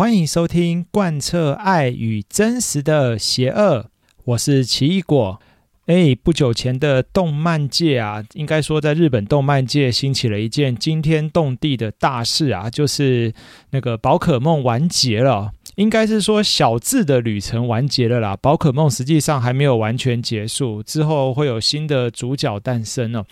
欢迎收听贯彻爱与真实的邪恶，我是奇异果。哎，不久前的动漫界啊，应该说在日本动漫界兴起了一件惊天动地的大事啊，就是那个宝可梦完结了。应该是说小智的旅程完结了啦，宝可梦实际上还没有完全结束，之后会有新的主角诞生哦。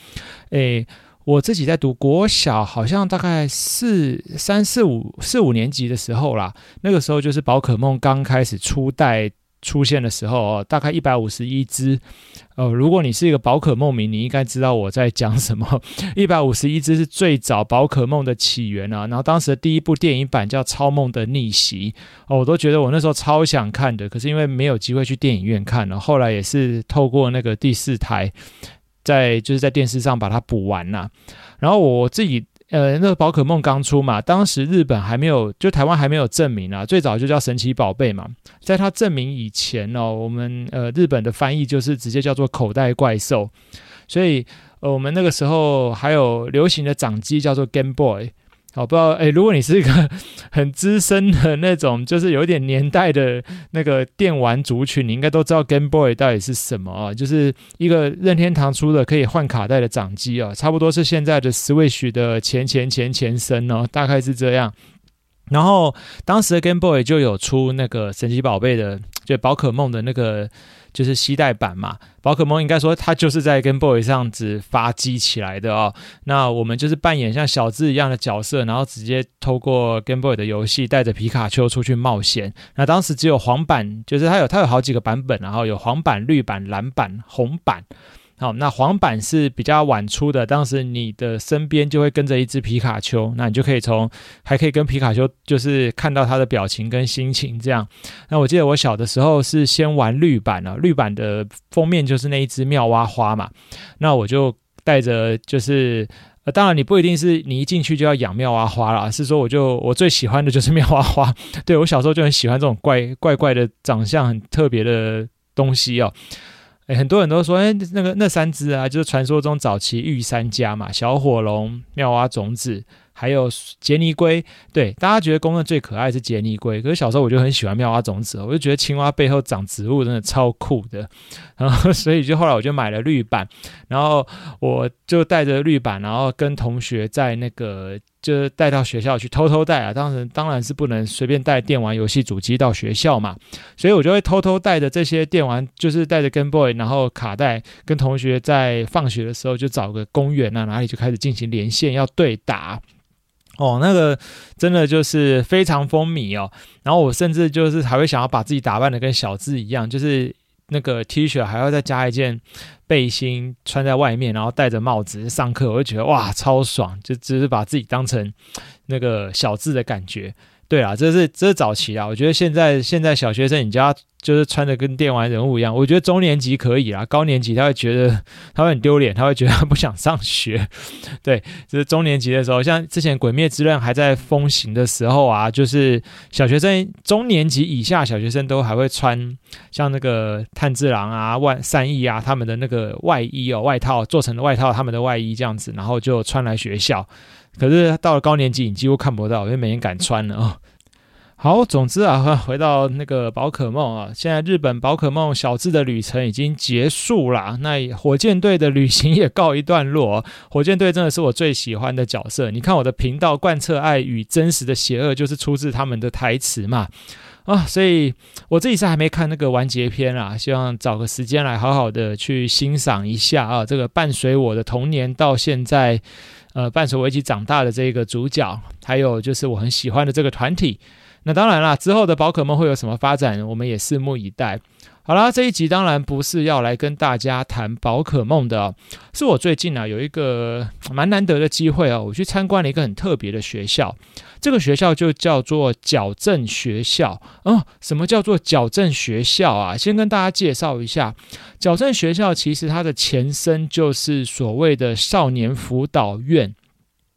哎，我自己在读国小，好像大概四三四五四五年级的时候啦，那个时候就是宝可梦刚开始初代。出现的时候哦，大概一百五十一只。呃，如果你是一个宝可梦迷，你应该知道我在讲什么。一百五十一只是最早宝可梦的起源啊。然后当时的第一部电影版叫《超梦的逆袭》哦，我都觉得我那时候超想看的，可是因为没有机会去电影院看了。后来也是透过那个第四台，在就是在电视上把它补完呐、啊。然后我自己。呃，那个宝可梦刚出嘛，当时日本还没有，就台湾还没有证明啊，最早就叫神奇宝贝嘛。在它证明以前哦，我们呃日本的翻译就是直接叫做口袋怪兽，所以呃我们那个时候还有流行的掌机叫做 Game Boy。我不知道，哎，如果你是一个 很资深的那种，就是有点年代的那个电玩族群，你应该都知道 Game Boy 到底是什么啊？就是一个任天堂出的可以换卡带的掌机啊，差不多是现在的 Switch 的前前前前身哦，大概是这样。然后当时的 Game Boy 就有出那个神奇宝贝的，就宝可梦的那个。就是西带版嘛，宝可梦应该说它就是在 Game Boy 这样子发机起来的哦。那我们就是扮演像小智一样的角色，然后直接透过 Game Boy 的游戏带着皮卡丘出去冒险。那当时只有黄版，就是它有它有好几个版本，然后有黄版、绿版、蓝版、红版。好，那黄版是比较晚出的，当时你的身边就会跟着一只皮卡丘，那你就可以从还可以跟皮卡丘就是看到它的表情跟心情这样。那我记得我小的时候是先玩绿版啊，绿版的封面就是那一只妙蛙花嘛，那我就带着就是，当然你不一定是你一进去就要养妙蛙花啦，是说我就我最喜欢的就是妙蛙花，对，我小时候就很喜欢这种怪怪怪的长相很特别的东西哦。诶，很多人都说，哎，那个那三只啊，就是传说中早期御三家嘛，小火龙、妙蛙种子，还有杰尼龟。对，大家觉得公认最可爱是杰尼龟，可是小时候我就很喜欢妙蛙种子，我就觉得青蛙背后长植物真的超酷的，然后所以就后来我就买了绿板，然后我就带着绿板，然后跟同学在那个。就是带到学校去偷偷带啊，当时当然是不能随便带电玩游戏主机到学校嘛，所以我就会偷偷带着这些电玩，就是带着 Game Boy，然后卡带，跟同学在放学的时候就找个公园啊，哪里就开始进行连线要对打，哦，那个真的就是非常风靡哦，然后我甚至就是还会想要把自己打扮的跟小智一样，就是。那个 T 恤还要再加一件背心穿在外面，然后戴着帽子上课，我就觉得哇，超爽，就只是把自己当成那个小智的感觉。对啊，这是这是早期啊。我觉得现在现在小学生，你家就是穿的跟电玩人物一样。我觉得中年级可以啦，高年级他会觉得 他会很丢脸，他会觉得他不想上学。对，就是中年级的时候，像之前《鬼灭之刃》还在风行的时候啊，就是小学生中年级以下小学生都还会穿像那个炭治郎啊、万善逸啊他们的那个外衣哦，外套做成的外套，他们的外衣这样子，然后就穿来学校。可是到了高年级，你几乎看不到，因为没人敢穿了哦。好，总之啊，回到那个宝可梦啊，现在日本宝可梦小智的旅程已经结束了，那火箭队的旅行也告一段落。火箭队真的是我最喜欢的角色，你看我的频道贯彻爱与真实的邪恶，就是出自他们的台词嘛。啊，所以我这一次还没看那个完结篇啊，希望找个时间来好好的去欣赏一下啊，这个伴随我的童年到现在，呃，伴随我一起长大的这个主角，还有就是我很喜欢的这个团体。那当然啦，之后的宝可梦会有什么发展，我们也拭目以待。好啦，这一集当然不是要来跟大家谈宝可梦的，是我最近啊有一个蛮难得的机会哦，我去参观了一个很特别的学校，这个学校就叫做矫正学校。哦，什么叫做矫正学校啊？先跟大家介绍一下，矫正学校其实它的前身就是所谓的少年辅导院。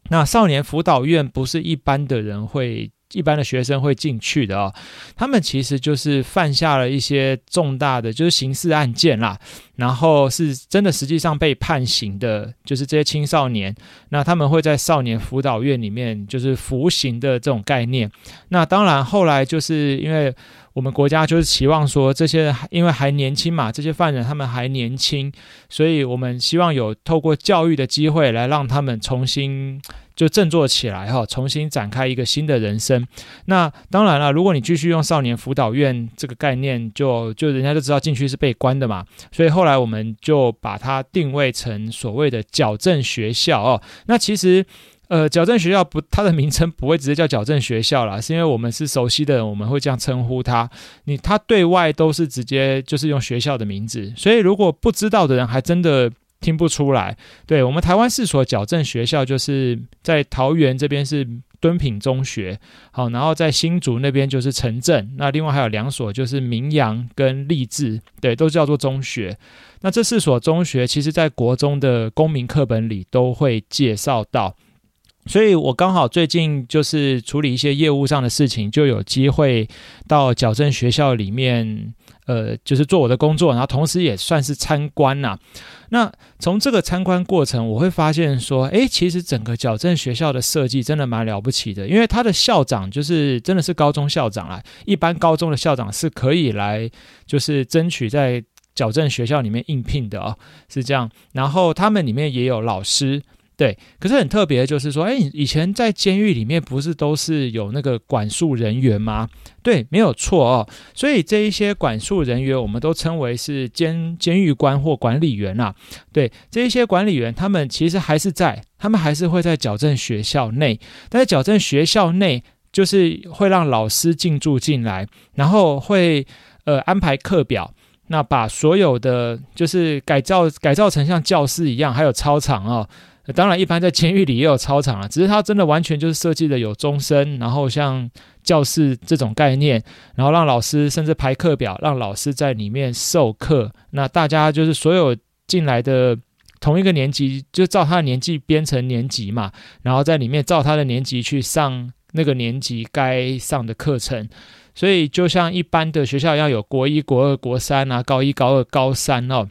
那少年辅导院不是一般的人会。一般的学生会进去的哦。他们其实就是犯下了一些重大的就是刑事案件啦，然后是真的实际上被判刑的，就是这些青少年。那他们会在少年辅导院里面就是服刑的这种概念。那当然后来就是因为。我们国家就是期望说，这些因为还年轻嘛，这些犯人他们还年轻，所以我们希望有透过教育的机会来让他们重新就振作起来哈，重新展开一个新的人生。那当然了，如果你继续用少年辅导院这个概念就，就人家就知道进去是被关的嘛，所以后来我们就把它定位成所谓的矫正学校哦。那其实。呃，矫正学校不，它的名称不会直接叫矫正学校啦，是因为我们是熟悉的人，我们会这样称呼它。你它对外都是直接就是用学校的名字，所以如果不知道的人还真的听不出来。对，我们台湾四所矫正学校，就是在桃园这边是敦品中学，好，然后在新竹那边就是城镇，那另外还有两所就是明阳跟励志，对，都叫做中学。那这四所中学，其实在国中的公民课本里都会介绍到。所以我刚好最近就是处理一些业务上的事情，就有机会到矫正学校里面，呃，就是做我的工作，然后同时也算是参观呐。那从这个参观过程，我会发现说，诶，其实整个矫正学校的设计真的蛮了不起的，因为他的校长就是真的是高中校长啦，一般高中的校长是可以来就是争取在矫正学校里面应聘的哦，是这样。然后他们里面也有老师。对，可是很特别的就是说，哎，以前在监狱里面不是都是有那个管束人员吗？对，没有错哦。所以这一些管束人员，我们都称为是监监狱官或管理员啊。对，这一些管理员，他们其实还是在，他们还是会在矫正学校内，但是矫正学校内就是会让老师进驻进来，然后会呃安排课表，那把所有的就是改造改造成像教室一样，还有操场哦。当然，一般在监狱里也有操场啊，只是它真的完全就是设计的有钟声，然后像教室这种概念，然后让老师甚至排课表，让老师在里面授课。那大家就是所有进来的同一个年级，就照他的年纪编成年级嘛，然后在里面照他的年级去上那个年级该上的课程。所以就像一般的学校一样，有国一、国二、国三啊，高一、高二、高三哦。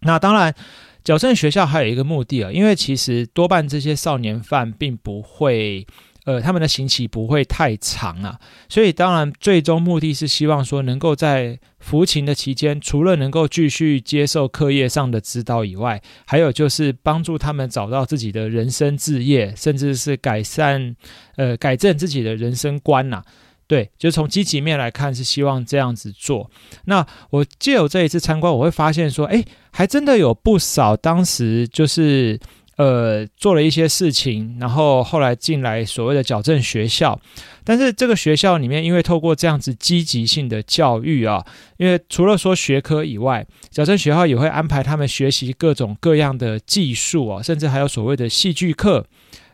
那当然。矫正学校还有一个目的啊，因为其实多半这些少年犯并不会，呃，他们的刑期不会太长啊，所以当然最终目的是希望说能够在服刑的期间，除了能够继续接受课业上的指导以外，还有就是帮助他们找到自己的人生志业，甚至是改善，呃，改正自己的人生观呐、啊。对，就从积极面来看，是希望这样子做。那我借由这一次参观，我会发现说，哎，还真的有不少当时就是呃做了一些事情，然后后来进来所谓的矫正学校。但是这个学校里面，因为透过这样子积极性的教育啊，因为除了说学科以外，矫正学校也会安排他们学习各种各样的技术啊，甚至还有所谓的戏剧课，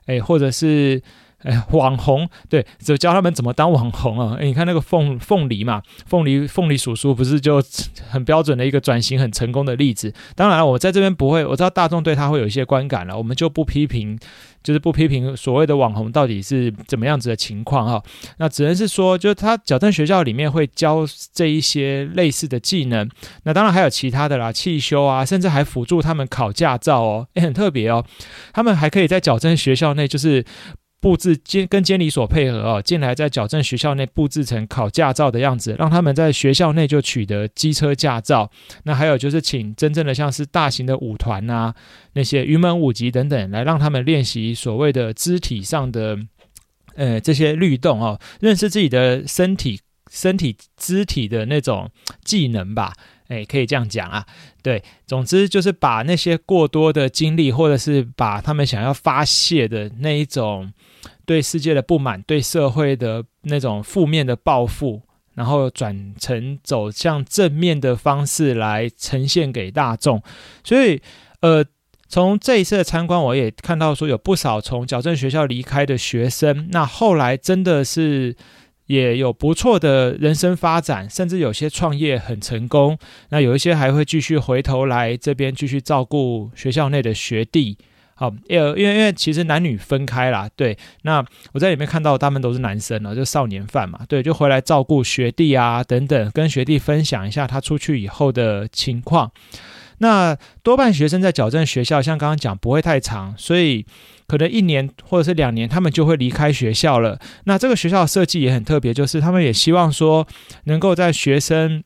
哎，或者是。哎，网红对，就教他们怎么当网红啊！哎，你看那个凤凤梨嘛，凤梨凤梨叔叔不是就很标准的一个转型很成功的例子。当然了，我在这边不会，我知道大众对他会有一些观感了，我们就不批评，就是不批评所谓的网红到底是怎么样子的情况哈。那只能是说，就是他矫正学校里面会教这一些类似的技能。那当然还有其他的啦，汽修啊，甚至还辅助他们考驾照哦，也很特别哦。他们还可以在矫正学校内就是。布置监跟监理所配合哦，进来在矫正学校内布置成考驾照的样子，让他们在学校内就取得机车驾照。那还有就是请真正的像是大型的舞团啊，那些云门舞集等等，来让他们练习所谓的肢体上的呃这些律动哦，认识自己的身体、身体肢体的那种技能吧。诶，可以这样讲啊，对，总之就是把那些过多的精力，或者是把他们想要发泄的那一种对世界的不满、对社会的那种负面的报复，然后转成走向正面的方式来呈现给大众。所以，呃，从这一次的参观，我也看到说有不少从矫正学校离开的学生，那后来真的是。也有不错的人生发展，甚至有些创业很成功。那有一些还会继续回头来这边继续照顾学校内的学弟。好，呃，因为因为其实男女分开啦，对。那我在里面看到他们都是男生了，就少年犯嘛，对，就回来照顾学弟啊等等，跟学弟分享一下他出去以后的情况。那多半学生在矫正学校，像刚刚讲不会太长，所以可能一年或者是两年，他们就会离开学校了。那这个学校设计也很特别，就是他们也希望说能够在学生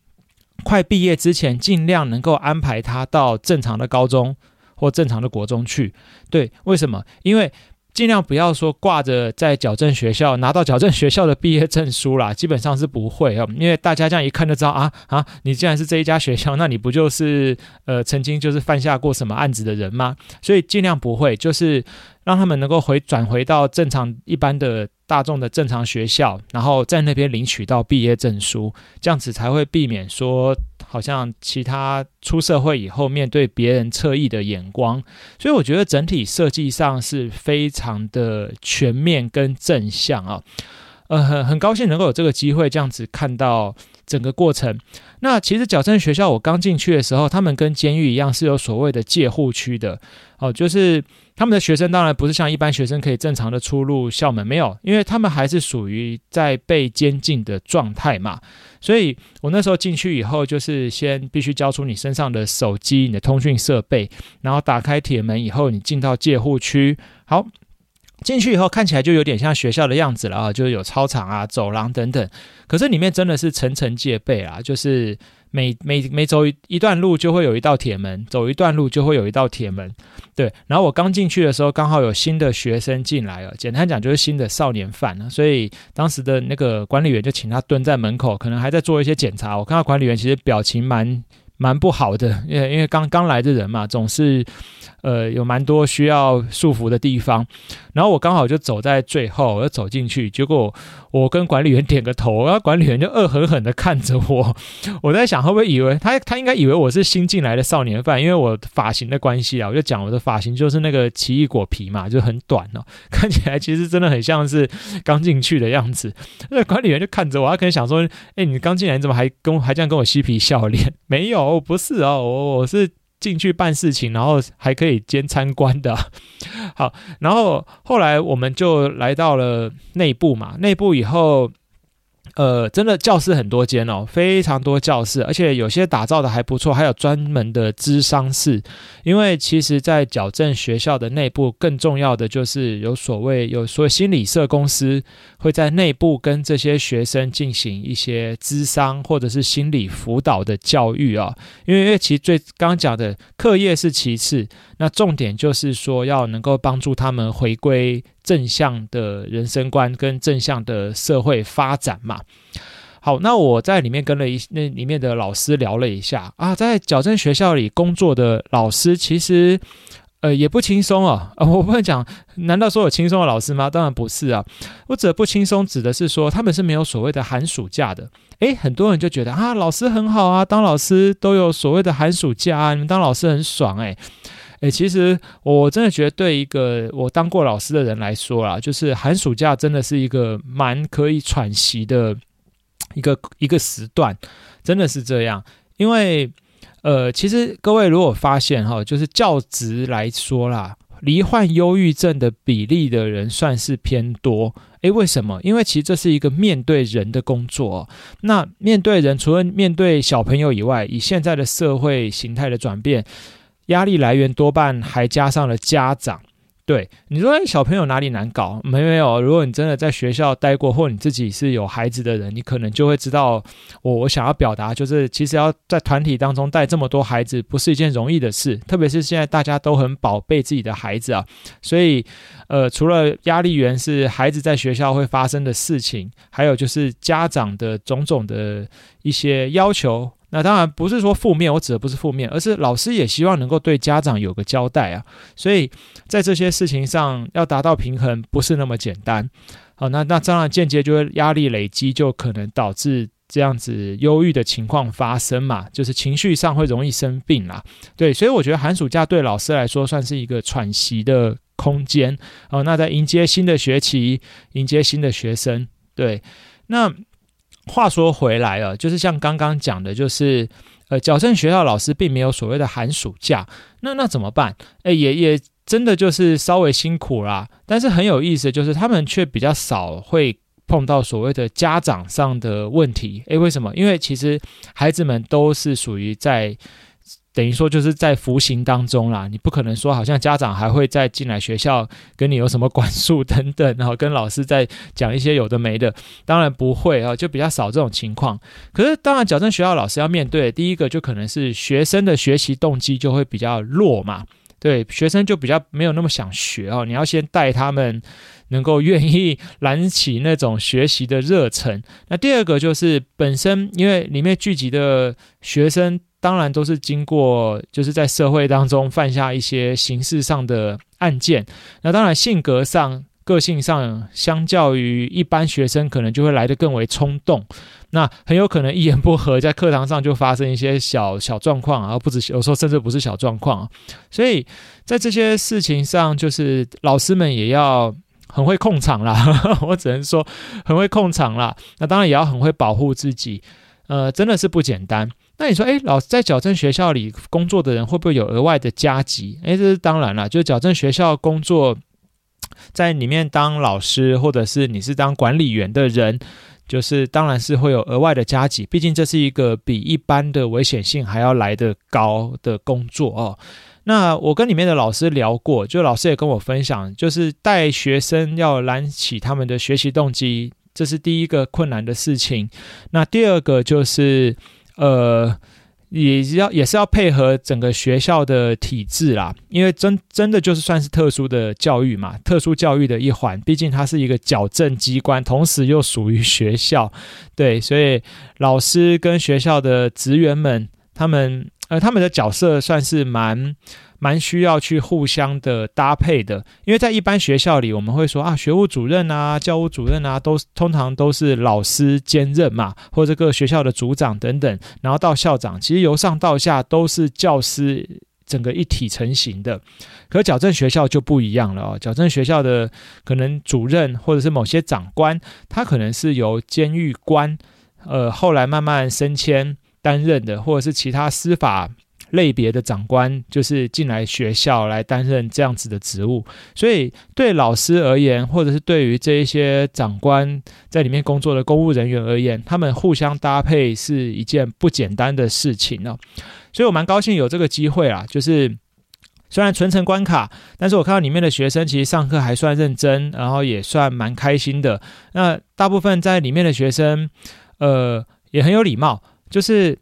快毕业之前，尽量能够安排他到正常的高中。或正常的国中去，对，为什么？因为尽量不要说挂着在矫正学校拿到矫正学校的毕业证书啦，基本上是不会啊，因为大家这样一看就知道啊啊，你既然是这一家学校，那你不就是呃曾经就是犯下过什么案子的人吗？所以尽量不会，就是让他们能够回转回到正常一般的大众的正常学校，然后在那边领取到毕业证书，这样子才会避免说。好像其他出社会以后面对别人侧翼的眼光，所以我觉得整体设计上是非常的全面跟正向啊，呃，很很高兴能够有这个机会这样子看到整个过程。那其实矫正学校我刚进去的时候，他们跟监狱一样是有所谓的戒护区的哦，就是。他们的学生当然不是像一般学生可以正常的出入校门，没有，因为他们还是属于在被监禁的状态嘛。所以我那时候进去以后，就是先必须交出你身上的手机、你的通讯设备，然后打开铁门以后，你进到戒护区。好，进去以后看起来就有点像学校的样子了啊，就是有操场啊、走廊等等。可是里面真的是层层戒备啊，就是。每每每走一段路就会有一道铁门，走一段路就会有一道铁门，对。然后我刚进去的时候，刚好有新的学生进来了，简单讲就是新的少年犯了，所以当时的那个管理员就请他蹲在门口，可能还在做一些检查。我看到管理员其实表情蛮蛮不好的，因为因为刚刚来的人嘛，总是。呃，有蛮多需要束缚的地方，然后我刚好就走在最后，我就走进去，结果我跟管理员点个头，然后管理员就恶狠狠地看着我，我在想会不会以为他他应该以为我是新进来的少年犯，因为我发型的关系啊，我就讲我的发型就是那个奇异果皮嘛，就很短哦，看起来其实真的很像是刚进去的样子。那管理员就看着我，他可能想说，哎，你刚进来你怎么还跟还这样跟我嬉皮笑脸？没有，不是哦，我我是。进去办事情，然后还可以兼参观的。好，然后后来我们就来到了内部嘛，内部以后。呃，真的教室很多间哦，非常多教室，而且有些打造的还不错，还有专门的资商室。因为其实，在矫正学校的内部，更重要的就是有所谓有所谓心理社公司会在内部跟这些学生进行一些咨商或者是心理辅导的教育啊。因为因为其实最刚刚讲的课业是其次，那重点就是说要能够帮助他们回归。正向的人生观跟正向的社会发展嘛，好，那我在里面跟了一那里面的老师聊了一下啊，在矫正学校里工作的老师其实呃也不轻松啊，啊，我不能讲，难道说有轻松的老师吗？当然不是啊，我指的不轻松指的是说他们是没有所谓的寒暑假的，诶，很多人就觉得啊，老师很好啊，当老师都有所谓的寒暑假啊，你们当老师很爽诶。其实我真的觉得，对一个我当过老师的人来说啦，就是寒暑假真的是一个蛮可以喘息的一个一个时段，真的是这样。因为，呃，其实各位如果发现哈，就是教职来说啦，罹患忧郁症的比例的人算是偏多。诶，为什么？因为其实这是一个面对人的工作。那面对人，除了面对小朋友以外，以现在的社会形态的转变。压力来源多半还加上了家长，对你说，小朋友哪里难搞？没没有。如果你真的在学校待过，或你自己是有孩子的人，你可能就会知道，我我想要表达就是，其实要在团体当中带这么多孩子，不是一件容易的事。特别是现在大家都很宝贝自己的孩子啊，所以，呃，除了压力源是孩子在学校会发生的事情，还有就是家长的种种的一些要求。那当然不是说负面，我指的不是负面，而是老师也希望能够对家长有个交代啊。所以在这些事情上要达到平衡，不是那么简单。好，那那当然间接就会压力累积，就可能导致这样子忧郁的情况发生嘛，就是情绪上会容易生病啦。对，所以我觉得寒暑假对老师来说算是一个喘息的空间。哦，那在迎接新的学期，迎接新的学生，对，那。话说回来啊，就是像刚刚讲的，就是呃，矫正学校老师并没有所谓的寒暑假，那那怎么办？诶，也也真的就是稍微辛苦啦。但是很有意思，就是他们却比较少会碰到所谓的家长上的问题。诶，为什么？因为其实孩子们都是属于在。等于说就是在服刑当中啦，你不可能说好像家长还会再进来学校跟你有什么管束等等，然后跟老师再讲一些有的没的，当然不会啊，就比较少这种情况。可是当然矫正学校老师要面对第一个就可能是学生的学习动机就会比较弱嘛，对，学生就比较没有那么想学哦，你要先带他们能够愿意燃起那种学习的热忱。那第二个就是本身因为里面聚集的学生。当然都是经过，就是在社会当中犯下一些刑事上的案件。那当然性格上、个性上，相较于一般学生，可能就会来得更为冲动。那很有可能一言不合，在课堂上就发生一些小 小状况，而不止有时候甚至不是小状况。所以在这些事情上，就是老师们也要很会控场啦。我只能说很会控场啦。那当然也要很会保护自己。呃，真的是不简单。那你说，诶，老师在矫正学校里工作的人会不会有额外的加急？诶，这是当然了，就是矫正学校工作在里面当老师，或者是你是当管理员的人，就是当然是会有额外的加急。毕竟这是一个比一般的危险性还要来得高的工作哦。那我跟里面的老师聊过，就老师也跟我分享，就是带学生要燃起他们的学习动机，这是第一个困难的事情。那第二个就是。呃，也要也是要配合整个学校的体制啦，因为真真的就是算是特殊的教育嘛，特殊教育的一环，毕竟它是一个矫正机关，同时又属于学校，对，所以老师跟学校的职员们，他们呃他们的角色算是蛮。蛮需要去互相的搭配的，因为在一般学校里，我们会说啊，学务主任啊、教务主任啊，都通常都是老师兼任嘛，或者各学校的组长等等，然后到校长，其实由上到下都是教师整个一体成型的。可矫正学校就不一样了哦，矫正学校的可能主任或者是某些长官，他可能是由监狱官，呃，后来慢慢升迁担任的，或者是其他司法。类别的长官就是进来学校来担任这样子的职务，所以对老师而言，或者是对于这一些长官在里面工作的公务人员而言，他们互相搭配是一件不简单的事情哦。所以我蛮高兴有这个机会啊，就是虽然全程关卡，但是我看到里面的学生其实上课还算认真，然后也算蛮开心的。那大部分在里面的学生，呃，也很有礼貌，就是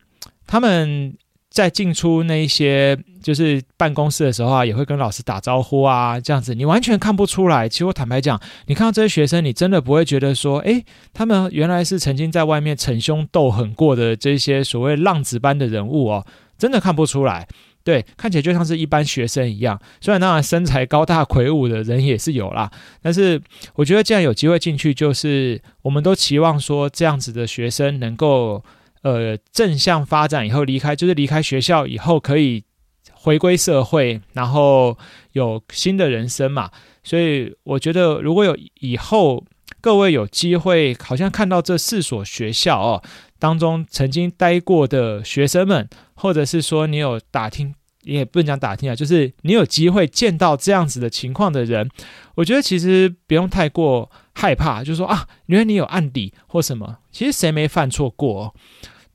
他们。在进出那一些就是办公室的时候啊，也会跟老师打招呼啊，这样子你完全看不出来。其实我坦白讲，你看到这些学生，你真的不会觉得说，诶，他们原来是曾经在外面逞凶斗狠过的这些所谓浪子般的人物哦，真的看不出来。对，看起来就像是一般学生一样。虽然当然身材高大魁梧的人也是有啦，但是我觉得既然有机会进去，就是我们都期望说这样子的学生能够。呃，正向发展以后离开，就是离开学校以后可以回归社会，然后有新的人生嘛。所以我觉得，如果有以后各位有机会，好像看到这四所学校哦当中曾经待过的学生们，或者是说你有打听，你也不能讲打听啊，就是你有机会见到这样子的情况的人，我觉得其实不用太过害怕，就是说啊，原来你有案底或什么，其实谁没犯错过？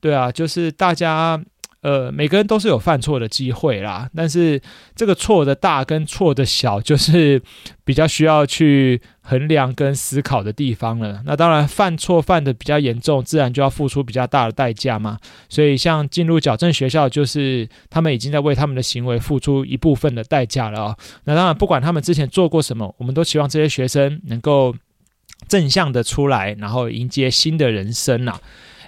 对啊，就是大家，呃，每个人都是有犯错的机会啦。但是这个错的大跟错的小，就是 比较需要去衡量跟思考的地方了。那当然，犯错犯得比较严重，自然就要付出比较大的代价嘛。所以，像进入矫正学校，就是他们已经在为他们的行为付出一部分的代价了哦。那当然，不管他们之前做过什么，我们都希望这些学生能够正向的出来，然后迎接新的人生呐。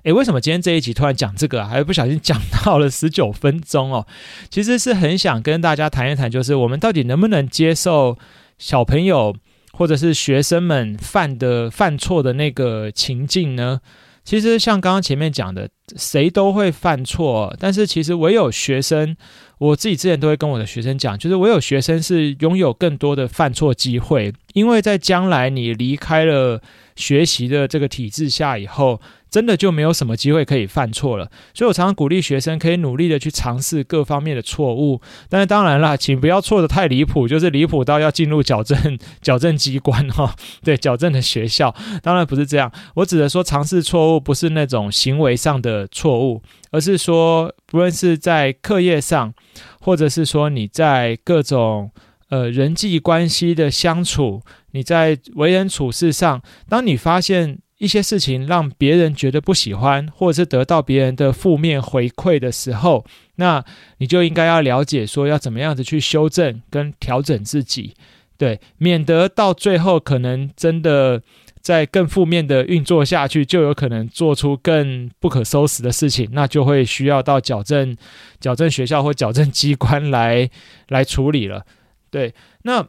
诶，为什么今天这一集突然讲这个？还不小心讲到了十九分钟哦。其实是很想跟大家谈一谈，就是我们到底能不能接受小朋友或者是学生们犯的犯错的那个情境呢？其实像刚刚前面讲的，谁都会犯错，但是其实唯有学生，我自己之前都会跟我的学生讲，就是唯有学生是拥有更多的犯错机会，因为在将来你离开了。学习的这个体制下以后，真的就没有什么机会可以犯错了。所以我常常鼓励学生可以努力的去尝试各方面的错误，但是当然啦，请不要错得太离谱，就是离谱到要进入矫正 矫正机关哈、哦，对，矫正的学校，当然不是这样。我指的说尝试错误，不是那种行为上的错误，而是说不论是在课业上，或者是说你在各种。呃，人际关系的相处，你在为人处事上，当你发现一些事情让别人觉得不喜欢，或者是得到别人的负面回馈的时候，那你就应该要了解说要怎么样子去修正跟调整自己，对，免得到最后可能真的在更负面的运作下去，就有可能做出更不可收拾的事情，那就会需要到矫正、矫正学校或矫正机关来来处理了。对，那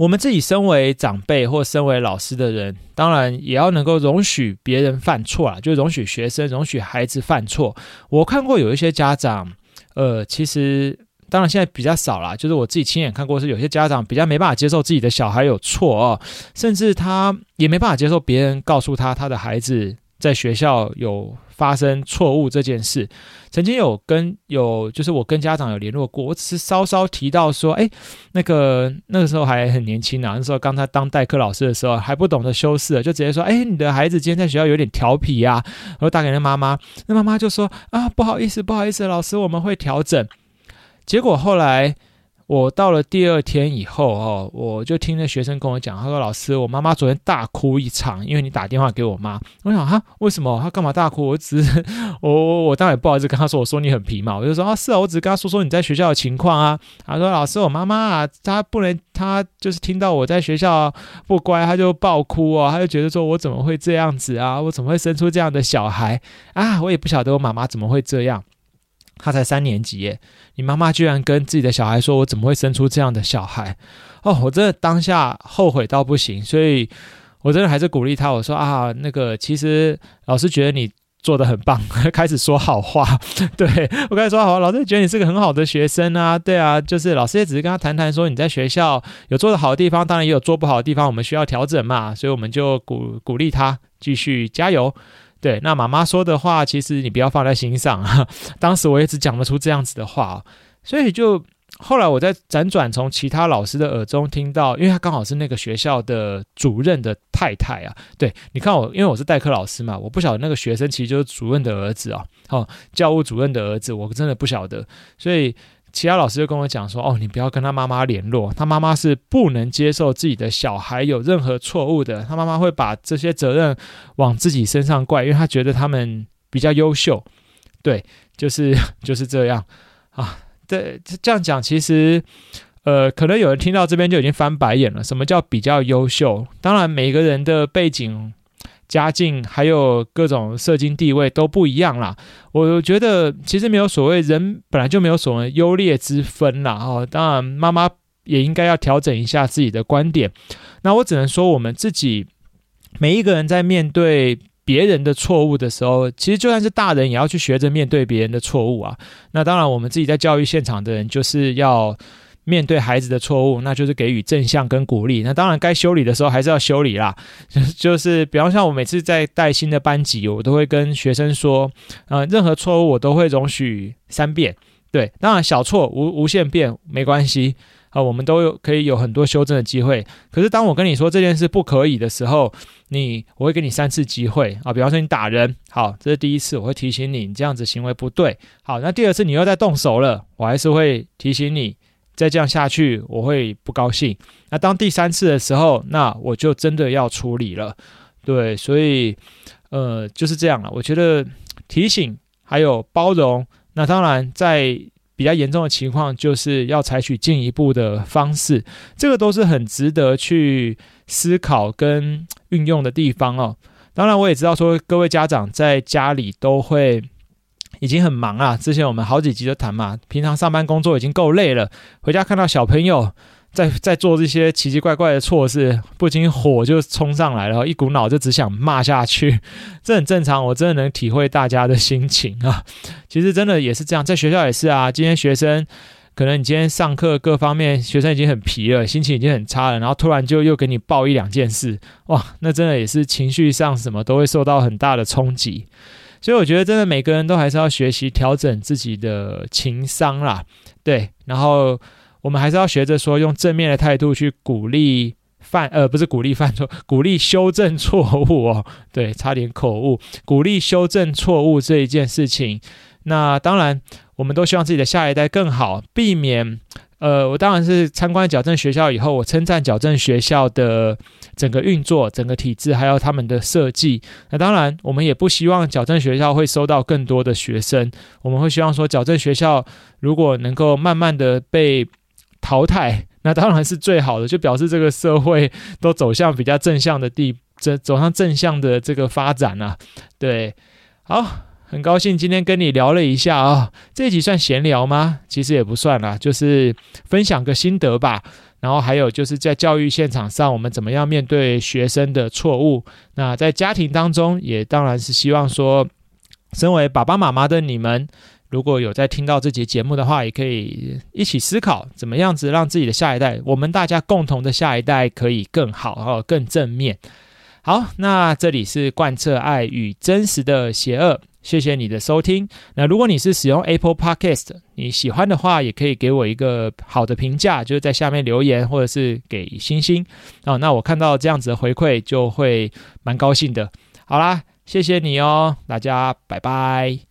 我们自己身为长辈或身为老师的人，当然也要能够容许别人犯错啊，就容许学生、容许孩子犯错。我看过有一些家长，呃，其实当然现在比较少啦，就是我自己亲眼看过，是有些家长比较没办法接受自己的小孩有错哦，甚至他也没办法接受别人告诉他他的孩子在学校有。发生错误这件事，曾经有跟有就是我跟家长有联络过，我只是稍稍提到说，哎，那个那个时候还很年轻啊，那时候刚才当代课老师的时候还不懂得修饰，就直接说，哎，你的孩子今天在学校有点调皮呀，然后打给那妈妈，那妈妈就说啊，不好意思，不好意思，老师，我们会调整。结果后来。我到了第二天以后哦，我就听那学生跟我讲，他说：“老师，我妈妈昨天大哭一场，因为你打电话给我妈。”我想哈，为什么？他干嘛大哭？我只是 我我我当然也不好意思跟他说，我说你很皮嘛，我就说啊，是啊，我只是跟他说说你在学校的情况啊。他说：“老师，我妈妈啊，她不能，她就是听到我在学校不乖，她就爆哭哦，她就觉得说我怎么会这样子啊？我怎么会生出这样的小孩啊？我也不晓得我妈妈怎么会这样。”他才三年级耶，你妈妈居然跟自己的小孩说：“我怎么会生出这样的小孩？”哦，我真的当下后悔到不行，所以我真的还是鼓励他。我说啊，那个其实老师觉得你做得很棒，开始说好话。对，我开始说好话，老师觉得你是个很好的学生啊。对啊，就是老师也只是跟他谈谈，说你在学校有做得好的地方，当然也有做不好的地方，我们需要调整嘛。所以我们就鼓鼓励他继续加油。对，那妈妈说的话，其实你不要放在心上。当时我也只讲得出这样子的话，所以就后来我在辗转从其他老师的耳中听到，因为他刚好是那个学校的主任的太太啊。对，你看我，因为我是代课老师嘛，我不晓得那个学生其实就是主任的儿子啊，哦，教务主任的儿子，我真的不晓得，所以。其他老师就跟我讲说：“哦，你不要跟他妈妈联络，他妈妈是不能接受自己的小孩有任何错误的。他妈妈会把这些责任往自己身上怪，因为他觉得他们比较优秀。对，就是 就是这样啊。对，这样讲其实，呃，可能有人听到这边就已经翻白眼了。什么叫比较优秀？当然，每个人的背景。”家境还有各种社经地位都不一样啦。我觉得其实没有所谓，人本来就没有所谓优劣之分啦。哦，当然妈妈也应该要调整一下自己的观点。那我只能说，我们自己每一个人在面对别人的错误的时候，其实就算是大人，也要去学着面对别人的错误啊。那当然，我们自己在教育现场的人，就是要。面对孩子的错误，那就是给予正向跟鼓励。那当然，该修理的时候还是要修理啦。就是，比方像我每次在带新的班级，我都会跟学生说，呃，任何错误我都会容许三遍。对，当然小错无无限遍没关系啊，我们都有可以有很多修正的机会。可是当我跟你说这件事不可以的时候，你我会给你三次机会啊。比方说你打人，好，这是第一次，我会提醒你，你这样子行为不对。好，那第二次你又在动手了，我还是会提醒你。再这样下去，我会不高兴。那当第三次的时候，那我就真的要处理了。对，所以呃就是这样了。我觉得提醒还有包容，那当然在比较严重的情况，就是要采取进一步的方式。这个都是很值得去思考跟运用的地方哦。当然，我也知道说各位家长在家里都会。已经很忙啊！之前我们好几集都谈嘛，平常上班工作已经够累了，回家看到小朋友在在做这些奇奇怪怪的错事，不禁火就冲上来了，一股脑就只想骂下去。这很正常，我真的能体会大家的心情啊。其实真的也是这样，在学校也是啊。今天学生可能你今天上课各方面学生已经很疲了，心情已经很差了，然后突然就又给你报一两件事，哇，那真的也是情绪上什么都会受到很大的冲击。所以我觉得真的每个人都还是要学习调整自己的情商啦，对，然后我们还是要学着说用正面的态度去鼓励犯，呃，不是鼓励犯错，鼓励修正错误哦，对，差点口误，鼓励修正错误这一件事情。那当然，我们都希望自己的下一代更好，避免。呃，我当然是参观矫正学校以后，我称赞矫正学校的整个运作、整个体制，还有他们的设计。那当然，我们也不希望矫正学校会收到更多的学生。我们会希望说，矫正学校如果能够慢慢的被淘汰，那当然是最好的，就表示这个社会都走向比较正向的地，走走向正向的这个发展啊。对，好。很高兴今天跟你聊了一下啊、这集算闲聊吗？其实也不算啦，就是分享个心得吧。然后还有就是在教育现场上，我们怎么样面对学生的错误？那在家庭当中，也当然是希望说，身为爸爸妈妈的你们，如果有在听到这集节目的话，也可以一起思考，怎么样子让自己的下一代，我们大家共同的下一代可以更好哦，更正面。好，那这里是贯彻爱与真实的邪恶。谢谢你的收听。那如果你是使用 Apple Podcast，你喜欢的话，也可以给我一个好的评价，就是在下面留言或者是给星星啊。那我看到这样子的回馈，就会蛮高兴的。好啦，谢谢你哦，大家拜拜。